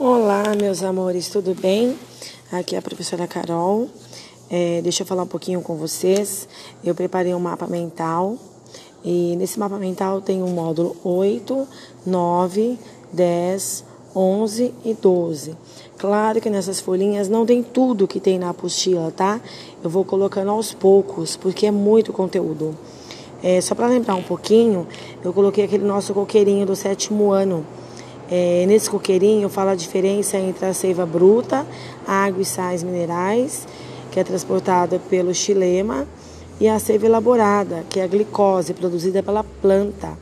Olá, meus amores, tudo bem? Aqui é a professora Carol. É, deixa eu falar um pouquinho com vocês. Eu preparei um mapa mental e nesse mapa mental tem um módulo 8, 9, 10, 11 e 12. Claro que nessas folhinhas não tem tudo que tem na apostila, tá? Eu vou colocando aos poucos, porque é muito conteúdo. É, só para lembrar um pouquinho, eu coloquei aquele nosso coqueirinho do sétimo ano é, nesse coqueirinho fala a diferença entre a seiva bruta, água e sais minerais, que é transportada pelo xilema, e a seiva elaborada, que é a glicose produzida pela planta,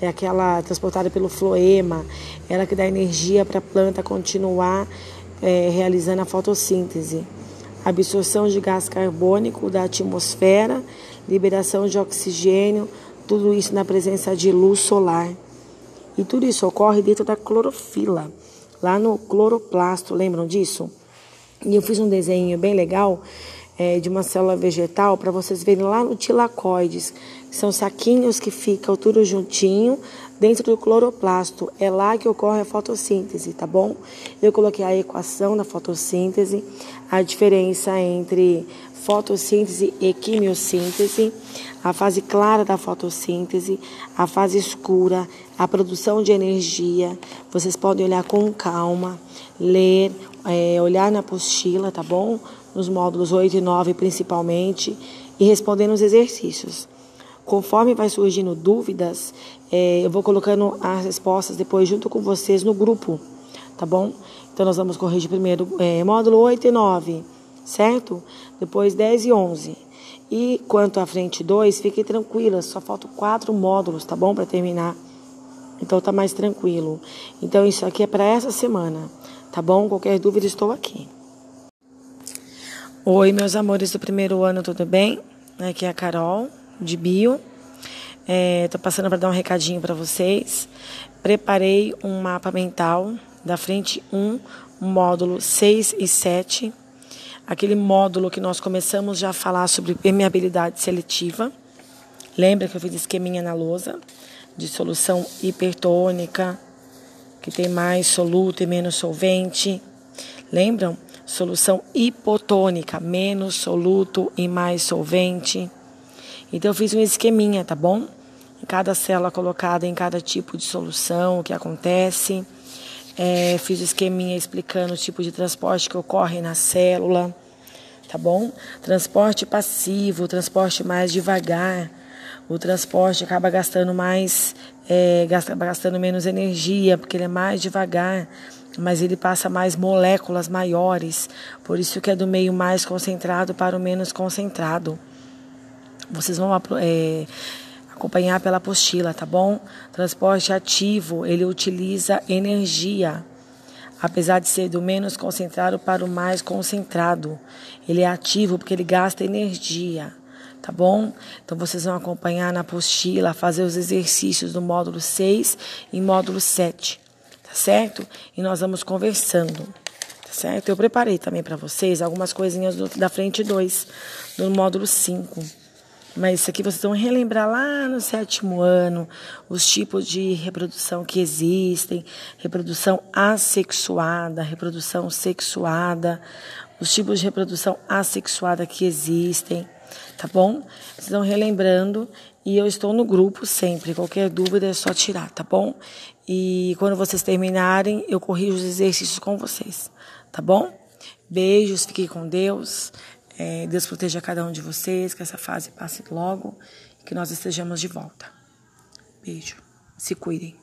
é aquela transportada pelo floema, ela que dá energia para a planta continuar é, realizando a fotossíntese. Absorção de gás carbônico da atmosfera, liberação de oxigênio, tudo isso na presença de luz solar. E tudo isso ocorre dentro da clorofila, lá no cloroplasto, lembram disso? E eu fiz um desenho bem legal é, de uma célula vegetal para vocês verem lá no tilacoides, que são saquinhos que ficam tudo juntinho dentro do cloroplasto. É lá que ocorre a fotossíntese, tá bom? Eu coloquei a equação da fotossíntese, a diferença entre fotossíntese e quimiossíntese, a fase clara da fotossíntese, a fase escura, a produção de energia. Vocês podem olhar com calma, ler, é, olhar na apostila, tá bom? Nos módulos 8 e 9 principalmente, e responder nos exercícios. Conforme vai surgindo dúvidas, é, eu vou colocando as respostas depois junto com vocês no grupo, tá bom? Então nós vamos corrigir primeiro é, módulo 8 e 9 certo? Depois 10 e 11. E quanto à frente 2, fiquem tranquilas, só faltam quatro módulos, tá bom? Para terminar. Então tá mais tranquilo. Então isso aqui é para essa semana, tá bom? Qualquer dúvida, estou aqui. Oi, meus amores do primeiro ano, tudo bem? Aqui é a Carol, de Bio. Estou é, passando para dar um recadinho para vocês. Preparei um mapa mental da frente 1, módulo 6 e 7 aquele módulo que nós começamos já a falar sobre permeabilidade seletiva. Lembra que eu fiz esqueminha na lousa de solução hipertônica, que tem mais soluto e menos solvente. Lembram? Solução hipotônica, menos soluto e mais solvente. Então eu fiz um esqueminha, tá bom? Em cada célula colocada em cada tipo de solução, o que acontece. É, fiz o esqueminha explicando o tipo de transporte que ocorre na célula, tá bom? Transporte passivo, transporte mais devagar. O transporte acaba gastando mais, é, gasta, gastando menos energia, porque ele é mais devagar, mas ele passa mais moléculas maiores. Por isso que é do meio mais concentrado para o menos concentrado. Vocês vão é, acompanhar pela apostila, tá bom? Transporte ativo, ele utiliza energia, apesar de ser do menos concentrado para o mais concentrado. Ele é ativo porque ele gasta energia, tá bom? Então vocês vão acompanhar na apostila, fazer os exercícios do módulo 6 e módulo 7, tá certo? E nós vamos conversando. Tá certo? Eu preparei também para vocês algumas coisinhas do, da frente 2, do módulo 5. Mas isso aqui vocês vão relembrar lá no sétimo ano os tipos de reprodução que existem, reprodução assexuada, reprodução sexuada, os tipos de reprodução assexuada que existem, tá bom? Vocês vão relembrando e eu estou no grupo sempre. Qualquer dúvida é só tirar, tá bom? E quando vocês terminarem, eu corrijo os exercícios com vocês, tá bom? Beijos, fiquem com Deus. É, Deus proteja cada um de vocês, que essa fase passe logo e que nós estejamos de volta. Beijo. Se cuidem.